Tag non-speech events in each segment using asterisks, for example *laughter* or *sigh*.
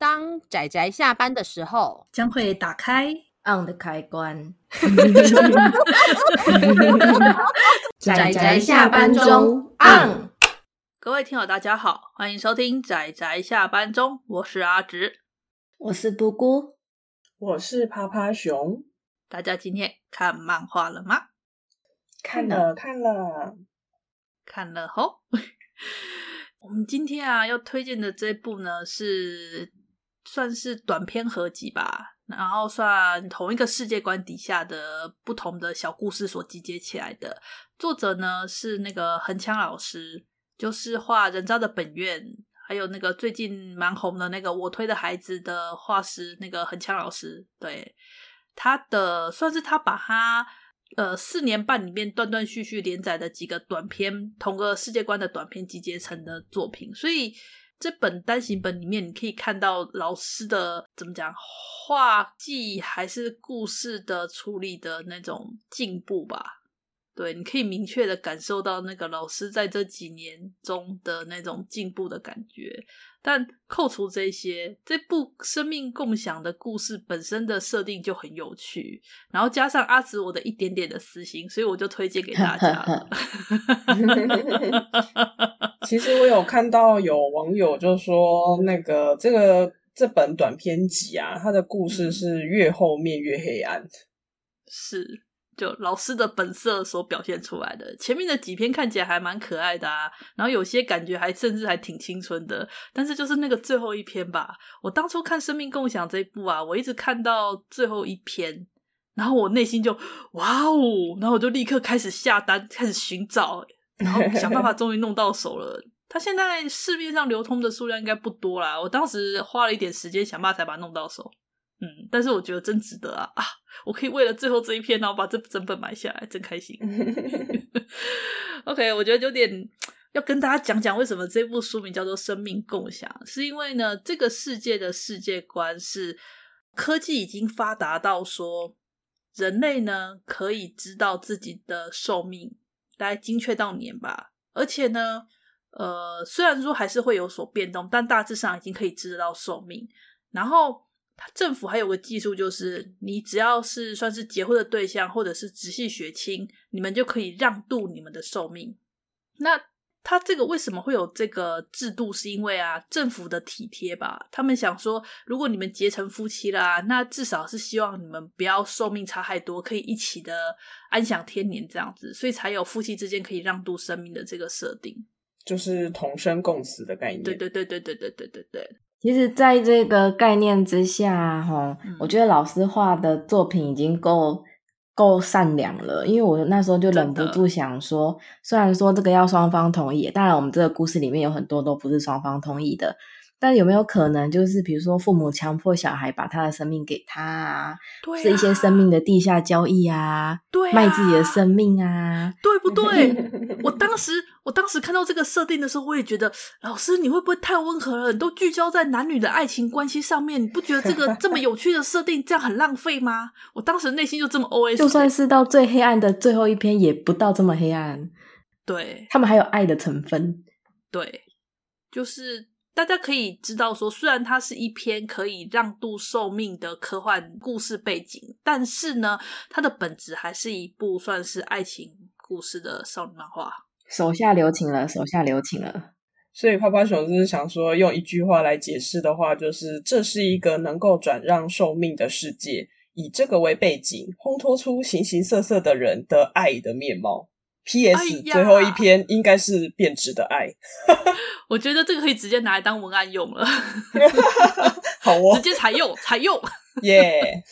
当仔仔下班的时候，将会打开 on 的开关。*laughs* 仔仔下班中 on。各位听友，大家好，欢迎收听仔仔下班中，我是阿直，我是布姑，我是趴趴熊。大家今天看漫画了吗？看了，看了，看了吼。*laughs* 我们今天啊要推荐的这部呢是。算是短篇合集吧，然后算同一个世界观底下的不同的小故事所集结起来的。作者呢是那个横枪老师，就是画《人渣的本愿》，还有那个最近蛮红的那个《我推的孩子》的画师，那个横枪老师。对，他的算是他把他呃四年半里面断断续续连载的几个短篇，同个世界观的短篇集结成的作品，所以。这本单行本里面，你可以看到老师的怎么讲画技还是故事的处理的那种进步吧？对，你可以明确的感受到那个老师在这几年中的那种进步的感觉。但扣除这些，这部生命共享的故事本身的设定就很有趣，然后加上阿紫我的一点点的私心，所以我就推荐给大家了。*laughs* 其实我有看到有网友就说，那个这个这本短篇集啊，它的故事是越后面越黑暗，是。就老师的本色所表现出来的，前面的几篇看起来还蛮可爱的啊，然后有些感觉还甚至还挺青春的，但是就是那个最后一篇吧，我当初看《生命共享》这一部啊，我一直看到最后一篇，然后我内心就哇哦，然后我就立刻开始下单，开始寻找，然后想办法 *laughs* 终于弄到手了。它现在市面上流通的数量应该不多啦，我当时花了一点时间想办法才把它弄到手。嗯，但是我觉得真值得啊！啊，我可以为了最后这一篇，然后把这整本买下来，真开心。*laughs* OK，我觉得有点要跟大家讲讲为什么这部书名叫做《生命共享》，是因为呢，这个世界的世界观是科技已经发达到说，人类呢可以知道自己的寿命，大概精确到年吧，而且呢，呃，虽然说还是会有所变动，但大致上已经可以知道寿命，然后。政府还有个技术，就是你只要是算是结婚的对象，或者是直系血亲，你们就可以让渡你们的寿命。那他这个为什么会有这个制度？是因为啊，政府的体贴吧。他们想说，如果你们结成夫妻啦，那至少是希望你们不要寿命差太多，可以一起的安享天年这样子，所以才有夫妻之间可以让渡生命的这个设定，就是同生共死的概念。对对对对对对对对对。其实，在这个概念之下，哈、嗯，我觉得老师画的作品已经够够善良了。因为我那时候就忍不住想说，虽然说这个要双方同意，当然我们这个故事里面有很多都不是双方同意的。但有没有可能，就是比如说父母强迫小孩把他的生命给他啊，对啊，是一些生命的地下交易啊，对啊，卖自己的生命啊，对不对？*laughs* 我当时，我当时看到这个设定的时候，我也觉得，老师你会不会太温和了？你都聚焦在男女的爱情关系上面，你不觉得这个 *laughs* 这么有趣的设定这样很浪费吗？我当时内心就这么 OS，就算是到最黑暗的最后一篇，也不到这么黑暗。对，他们还有爱的成分。对，就是。大家可以知道说，虽然它是一篇可以让渡寿命的科幻故事背景，但是呢，它的本质还是一部算是爱情故事的少女漫画。手下留情了，手下留情了。所以泡泡熊就是想说，用一句话来解释的话，就是这是一个能够转让寿命的世界，以这个为背景，烘托出形形色色的人的爱的面貌。P.S. 最后一篇应该是变质的爱，*laughs* 我觉得这个可以直接拿来当文案用了，*laughs* 好哦，*laughs* 直接采用采用，耶！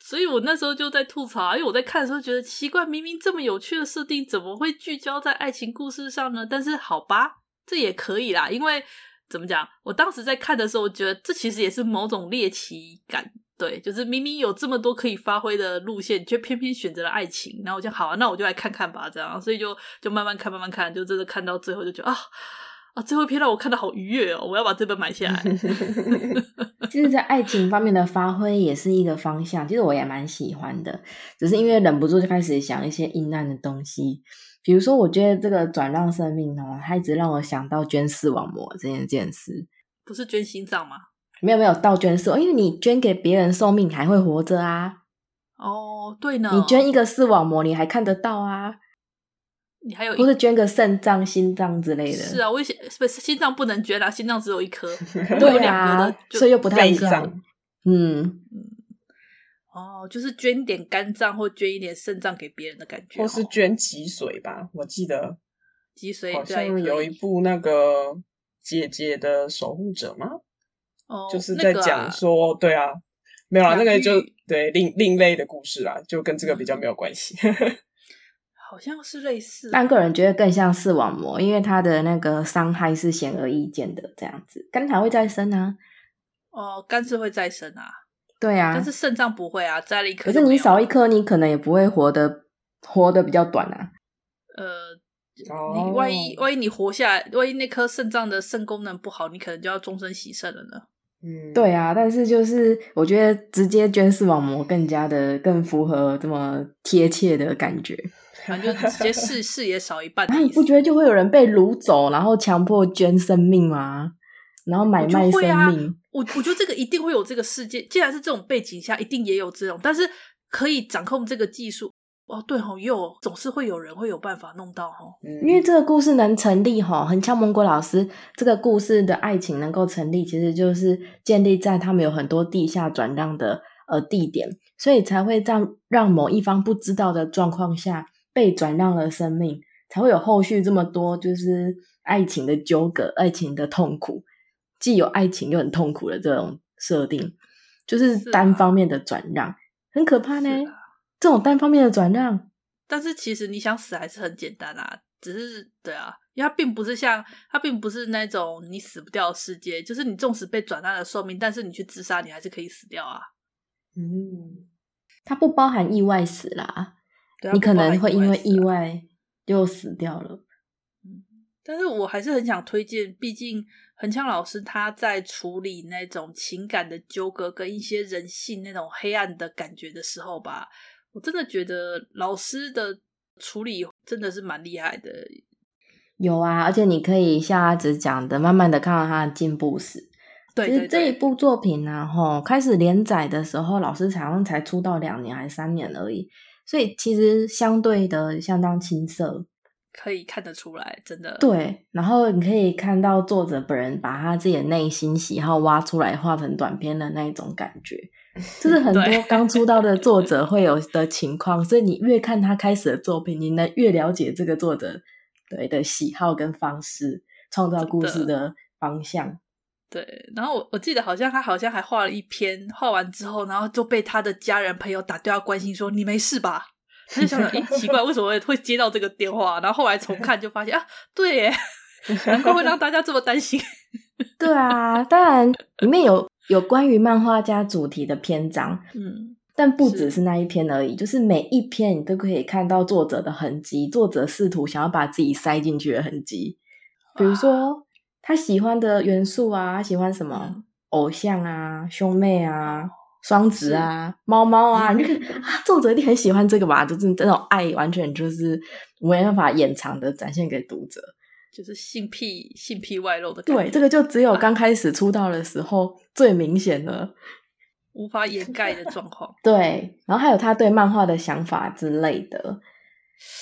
所以我那时候就在吐槽，因为我在看的时候觉得奇怪，明明这么有趣的设定，怎么会聚焦在爱情故事上呢？但是好吧，这也可以啦，因为怎么讲，我当时在看的时候，我觉得这其实也是某种猎奇感。对，就是明明有这么多可以发挥的路线，却偏偏选择了爱情。然后我就好啊，那我就来看看吧，这样。所以就就慢慢看，慢慢看，就真的看到最后，就觉得啊啊，最后一篇让我看到好愉悦哦！我要把这本买下来。*laughs* 其实，在爱情方面的发挥也是一个方向，其实我也蛮喜欢的。只是因为忍不住就开始想一些阴暗的东西，比如说，我觉得这个转让生命哦，它一直让我想到捐视网膜这件件事。不是捐心脏吗？没有没有，倒捐视网，因为你捐给别人寿命还会活着啊。哦，对呢，你捐一个视网膜，你还看得到啊。你还有不是捐个肾脏、心脏之类的？是啊，我以前不是心脏不能捐啊，心脏只有一颗，*laughs* 对啊，所以又不太一样。嗯嗯，哦，就是捐一点肝脏或捐一点肾脏给别人的感觉，或是捐脊髓吧？我记得脊髓好像有一部那个姐姐的守护者吗？哦，就是在讲说，对啊，没有啊，那个就对另另类的故事啦，就跟这个比较没有关系。*laughs* 好像是类似，但个人觉得更像视网膜，因为它的那个伤害是显而易见的。这样子，肝还会再生啊？哦，肝是会再生啊？对啊，但是肾脏不会啊，摘了一颗。可是你少一颗，你可能也不会活得活得比较短啊。呃，你万一万一你活下来，万一那颗肾脏的肾功能不好，你可能就要终身洗肾了呢。嗯，对啊，但是就是我觉得直接捐视网膜更加的更符合这么贴切的感觉。*laughs* 反正就直接视视野少一半。那你不觉得就会有人被掳走，然后强迫捐生命吗？然后买卖生命？我我觉得这个一定会有这个世界。既然是这种背景下，一定也有这种。但是可以掌控这个技术哦，对吼，又总是会有人会有办法弄到吼。因为这个故事能成立吼，很像蒙古老师这个故事的爱情能够成立，其实就是建立在他们有很多地下转让的呃地点，所以才会让让某一方不知道的状况下。被转让了生命，才会有后续这么多，就是爱情的纠葛、爱情的痛苦，既有爱情又很痛苦的这种设定，就是单方面的转让，啊、很可怕呢。啊、这种单方面的转让，但是其实你想死还是很简单啊，只是对啊，因为它并不是像它并不是那种你死不掉的世界，就是你纵使被转让了寿命，但是你去自杀，你还是可以死掉啊。嗯，它不包含意外死啦。你可能会因为意外就死掉了，嗯，但是我还是很想推荐，毕竟横枪老师他在处理那种情感的纠葛跟一些人性那种黑暗的感觉的时候吧，我真的觉得老师的处理真的是蛮厉害的。有啊，而且你可以像阿紫讲的，慢慢的看到他的进步史。对，对，对，其实这一部作品呢，啊，吼，开始连载的时候，老师好像才出道两年还是三年而已。所以其实相对的相当青涩，可以看得出来，真的。对，然后你可以看到作者本人把他自己的内心喜好挖出来，画成短篇的那一种感觉，*laughs* 这是很多刚出道的作者会有的情况。所以你越看他开始的作品，你能越了解这个作者对的喜好跟方式，创造故事的方向。对，然后我我记得好像他好像还画了一篇，画完之后，然后就被他的家人朋友打电话关心说：“你没事吧？” *laughs* 他就想想，咦，奇怪，为什么会接到这个电话？然后后来重看就发现啊，对耶，*laughs* 难怪会让大家这么担心。对啊，当然里面有有关于漫画家主题的篇章，嗯，但不只是那一篇而已，是就是每一篇你都可以看到作者的痕迹，作者试图想要把自己塞进去的痕迹，比如说。他喜欢的元素啊，他喜欢什么？嗯、偶像啊，兄妹啊，双子啊，猫猫啊，你就看 *laughs* 作者一定很喜欢这个吧？就是这种爱，完全就是没办法掩藏的展现给读者，就是性癖、性癖外露的感觉。对，这个就只有刚开始出道的时候、啊、最明显了，无法掩盖的状况。*laughs* 对，然后还有他对漫画的想法之类的。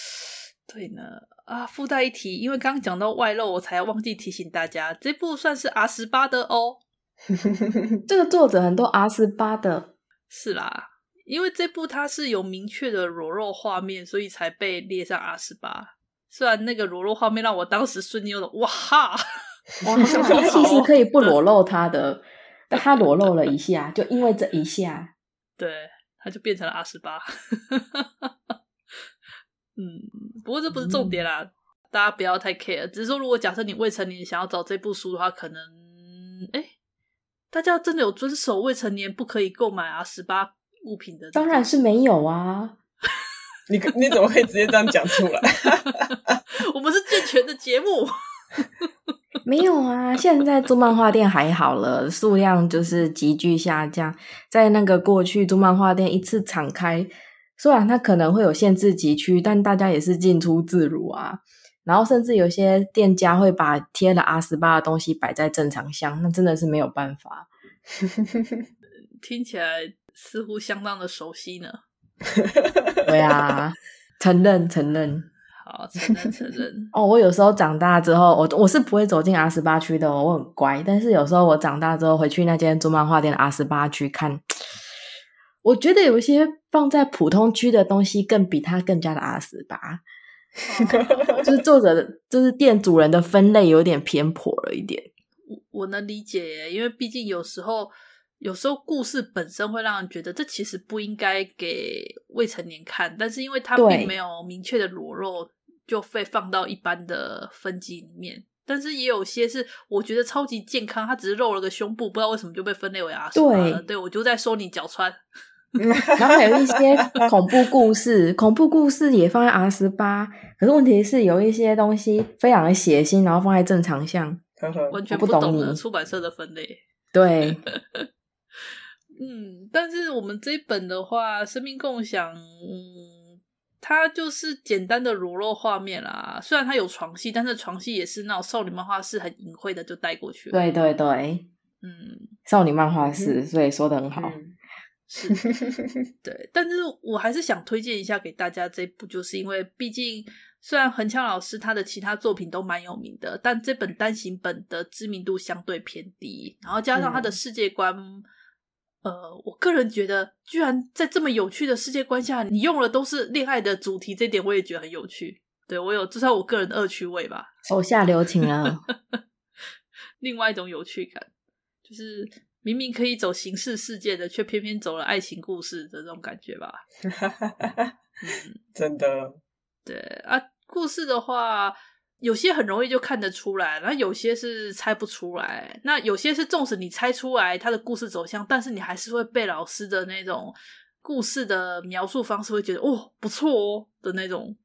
*sighs* 对呢。啊，附带一提，因为刚刚讲到外露，我才忘记提醒大家，这部算是 R 十八的哦。*laughs* *laughs* 这个作者很多 R 十八的，是啦，因为这部它是有明确的裸露画面，所以才被列上 R 十八。虽然那个裸露画面让我当时瞬间有种哇哈，*laughs* 其实可以不裸露他的，但他裸露了一下，就因为这一下，*laughs* 对，他就变成了 R 十八。嗯，不过这不是重点啦，嗯、大家不要太 care。只是说，如果假设你未成年想要找这部书的话，可能，哎，大家真的有遵守未成年不可以购买啊十八物品的？当然是没有啊！你你怎么可以直接这样讲出来？*laughs* 我们是健全的节目，*laughs* 没有啊！现在做漫画店还好了，数量就是急剧下降。在那个过去，做漫画店一次敞开。虽然它可能会有限制级区，但大家也是进出自如啊。然后甚至有些店家会把贴了阿斯巴的东西摆在正常箱，那真的是没有办法。*laughs* 听起来似乎相当的熟悉呢。*laughs* 对啊，承认承认。好，承认承认。*laughs* 哦，我有时候长大之后，我我是不会走进 R 十八区的，我很乖。但是有时候我长大之后回去那间做漫画店的 R 十八区看，我觉得有一些放在普通区的东西，更比它更加的 R 十八。就是作者的，就是店主人的分类有点偏颇了一点。我我能理解，因为毕竟有时候。有时候故事本身会让人觉得这其实不应该给未成年看，但是因为它并没有明确的裸露，就被放到一般的分级里面。但是也有些是我觉得超级健康，他只是露了个胸部，不知道为什么就被分类为 R 十八了。对，对我就在说你脚穿。*laughs* *laughs* 然后还有一些恐怖故事，恐怖故事也放在 R 十八，可是问题是有一些东西非常的血腥，然后放在正常项，完全不懂你出版社的分类。*laughs* 对。嗯，但是我们这一本的话，《生命共享》，嗯，它就是简单的裸露画面啦。虽然它有床戏，但是床戏也是那种少女漫画，是很隐晦的就带过去了。对对对，嗯，少女漫画是，所以说的很好。嗯、是，*laughs* 对，但是我还是想推荐一下给大家这部，就是因为毕竟虽然横枪老师他的其他作品都蛮有名的，但这本单行本的知名度相对偏低，然后加上他的世界观。嗯呃，我个人觉得，居然在这么有趣的世界观下，你用的都是恋爱的主题，这点我也觉得很有趣。对，我有，至少我个人的恶趣味吧。手下留情啊！*laughs* 另外一种有趣感，就是明明可以走刑事事件的，却偏偏走了爱情故事的这种感觉吧。*laughs* 嗯，真的。对啊，故事的话。有些很容易就看得出来，然后有些是猜不出来。那有些是，纵使你猜出来他的故事走向，但是你还是会被老师的那种故事的描述方式会觉得哦，不错哦的那种。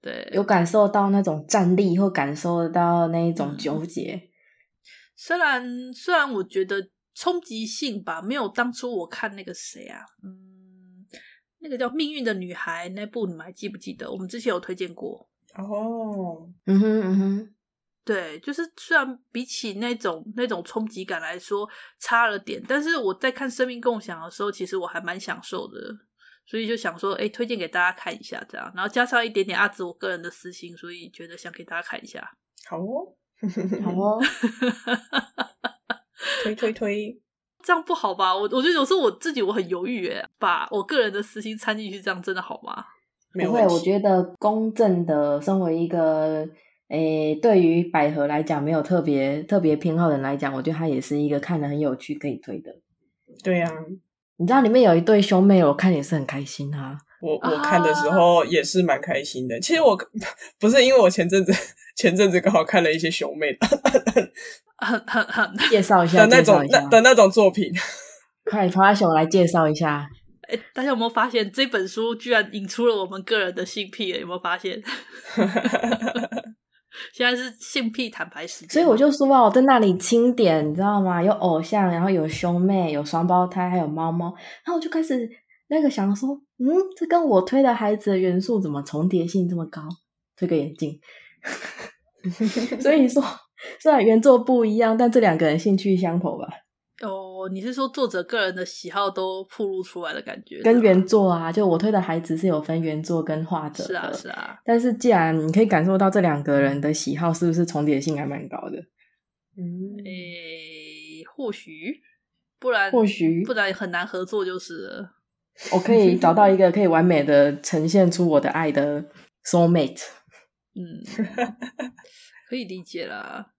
对，有感受到那种站立，或感受到那一种纠结。嗯，虽然虽然我觉得冲击性吧，没有当初我看那个谁啊，嗯，那个叫《命运的女孩》那部，你们还记不记得？我们之前有推荐过。哦、oh.，嗯哼嗯哼，对，就是虽然比起那种那种冲击感来说差了点，但是我在看《生命共享》的时候，其实我还蛮享受的，所以就想说，哎，推荐给大家看一下，这样，然后加上一点点阿紫我个人的私心，所以觉得想给大家看一下。好哦，*laughs* 好哦，*laughs* 推推推，这样不好吧？我我觉得有时候我自己我很犹豫，哎，把我个人的私心掺进去，这样真的好吗？不会，我觉得公正的，身为一个诶，对于百合来讲没有特别特别偏好的人来讲，我觉得它也是一个看的很有趣可以推的。对呀、啊，你知道里面有一对兄妹，我看也是很开心哈、啊。我我看的时候也是蛮开心的。其实我 *laughs* 不是因为我前阵子前阵子刚好看了一些兄妹的，*laughs* 介绍一下的那种那的那种作品，*laughs* 快花熊来介绍一下。哎，大家有没有发现这本书居然引出了我们个人的性癖？有没有发现？*laughs* 现在是性癖坦白时间，所以我就说啊，我在那里清点，你知道吗？有偶像，然后有兄妹，有双胞胎，还有猫猫，然后我就开始那个想说，嗯，这跟我推的孩子的元素怎么重叠性这么高？推个眼镜，*laughs* 所以说虽然原作不一样，但这两个人兴趣相投吧。哦，你是说作者个人的喜好都暴露出来的感觉？跟原作啊，就我推的孩子是有分原作跟画者的。是啊，是啊。但是既然你可以感受到这两个人的喜好，是不是重叠性还蛮高的？嗯，诶，或许，不然或许不然很难合作就是了。我可以找到一个可以完美的呈现出我的爱的 soul mate。嗯，可以理解啦。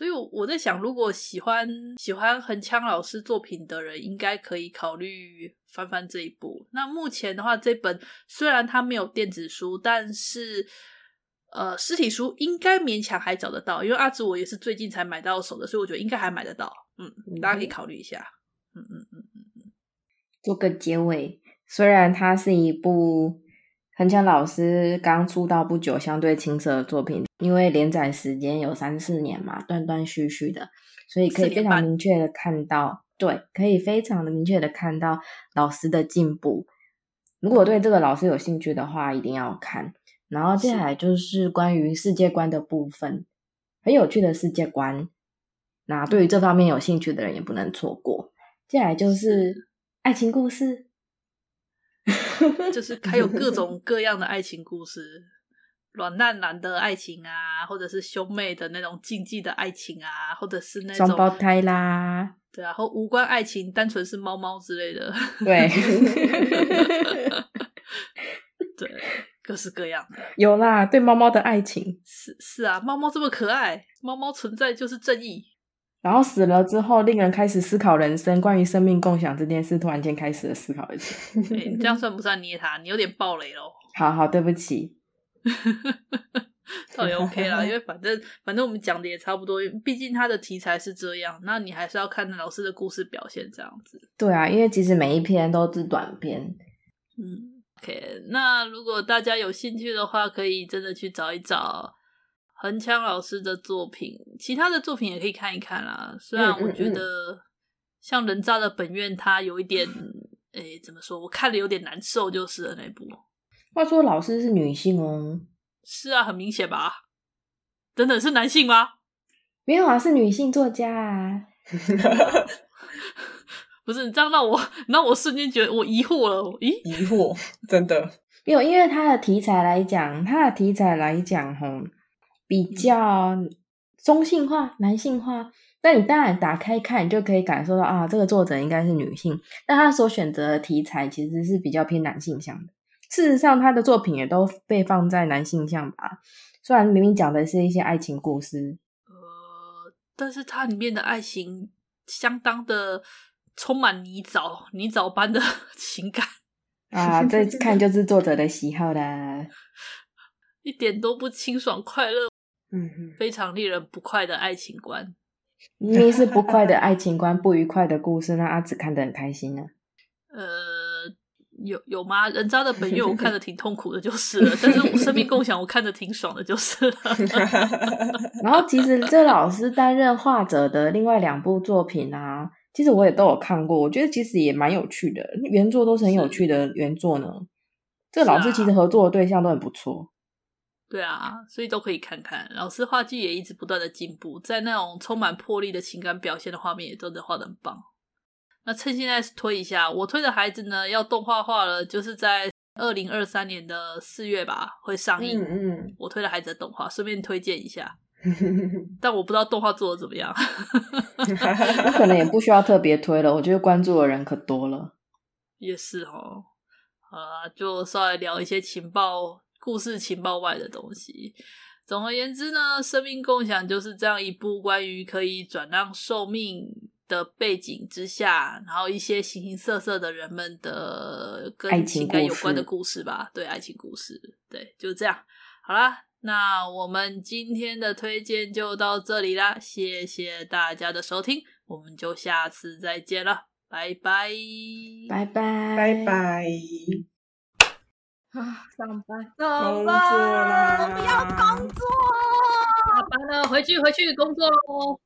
所以我在想，如果喜欢喜欢横枪老师作品的人，应该可以考虑翻翻这一部。那目前的话，这本虽然它没有电子书，但是呃，实体书应该勉强还找得到。因为阿紫我也是最近才买到手的，所以我觉得应该还买得到。嗯，大家可以考虑一下。嗯嗯嗯嗯嗯。做个结尾，虽然它是一部。横枪老师刚出道不久，相对青涩的作品，因为连载时间有三四年嘛，断断续续的，所以可以非常明确的看到，对，可以非常的明确的看到老师的进步。如果对这个老师有兴趣的话，一定要看。然后接下来就是关于世界观的部分，很有趣的世界观。那对于这方面有兴趣的人也不能错过。接下来就是爱情故事，*laughs* 就是还有各种各样的爱情故事，软烂男的爱情啊，或者是兄妹的那种禁忌的爱情啊，或者是那种双胞胎啦，对啊，或无关爱情，单纯是猫猫之类的，对，*laughs* 对，各式各样的。有啦，对猫猫的爱情。是是啊，猫猫这么可爱，猫猫存在就是正义。然后死了之后，令人开始思考人生，关于生命共享这件事，突然间开始了思考一次。欸，*laughs* 这样算不算捏他？你有点暴雷咯。好好，对不起。*laughs* 倒也 *laughs* OK 啦，因为反正反正我们讲的也差不多，毕竟他的题材是这样，那你还是要看老师的故事表现这样子。对啊，因为其实每一篇都是短篇。嗯，OK，那如果大家有兴趣的话，可以真的去找一找。横枪老师的作品，其他的作品也可以看一看啦。虽然我觉得像人渣的本愿，他有一点，诶、欸，怎么说？我看了有点难受，就是了那部。话说老师是女性哦？是啊，很明显吧？等等，是男性吗？没有啊，是女性作家啊。*laughs* 不是，你这样让我让我瞬间觉得我疑惑了。咦？*laughs* 疑惑？真的？没有，因为他的题材来讲，他的题材来讲，吼。比较中性化、男性化，那你当然打开看，你就可以感受到啊，这个作者应该是女性，但她所选择的题材其实是比较偏男性向的。事实上，他的作品也都被放在男性向吧，虽然明明讲的是一些爱情故事，呃，但是它里面的爱情相当的充满泥沼、泥沼般的 *laughs* 情感啊，*laughs* 这看就是作者的喜好啦，一点都不清爽快乐。嗯哼，非常令人不快的爱情观，*laughs* 明明是不快的爱情观，不愉快的故事，那阿紫看得很开心呢、啊。呃，有有吗？人渣的本月我看着挺痛苦的，就是了。但是我生命共享我看着挺爽的，就是了。*laughs* 然后其实这老师担任画者的另外两部作品啊，其实我也都有看过，我觉得其实也蛮有趣的，原作都是很有趣的原作呢。这个老师其实合作的对象都很不错。对啊，所以都可以看看。老师画技也一直不断的进步，在那种充满魄力的情感表现的画面也真的画的很棒。那趁现在推一下，我推的孩子呢要动画化了，就是在二零二三年的四月吧会上映。嗯嗯，我推的孩子的动画，顺便推荐一下。*laughs* 但我不知道动画做的怎么样 *laughs* *laughs* 我可能也不需要特别推了。我觉得关注的人可多了。也是哦，好啦，就稍微聊一些情报。故事情报外的东西。总而言之呢，生命共享就是这样一部关于可以转让寿命的背景之下，然后一些形形色色的人们的跟情感有关的故事吧。对，爱情故事，对，就这样。好啦，那我们今天的推荐就到这里啦，谢谢大家的收听，我们就下次再见了，拜拜，拜拜，拜拜。啊，上班，上班，我们要工作，下班了，回去，回去工作喽。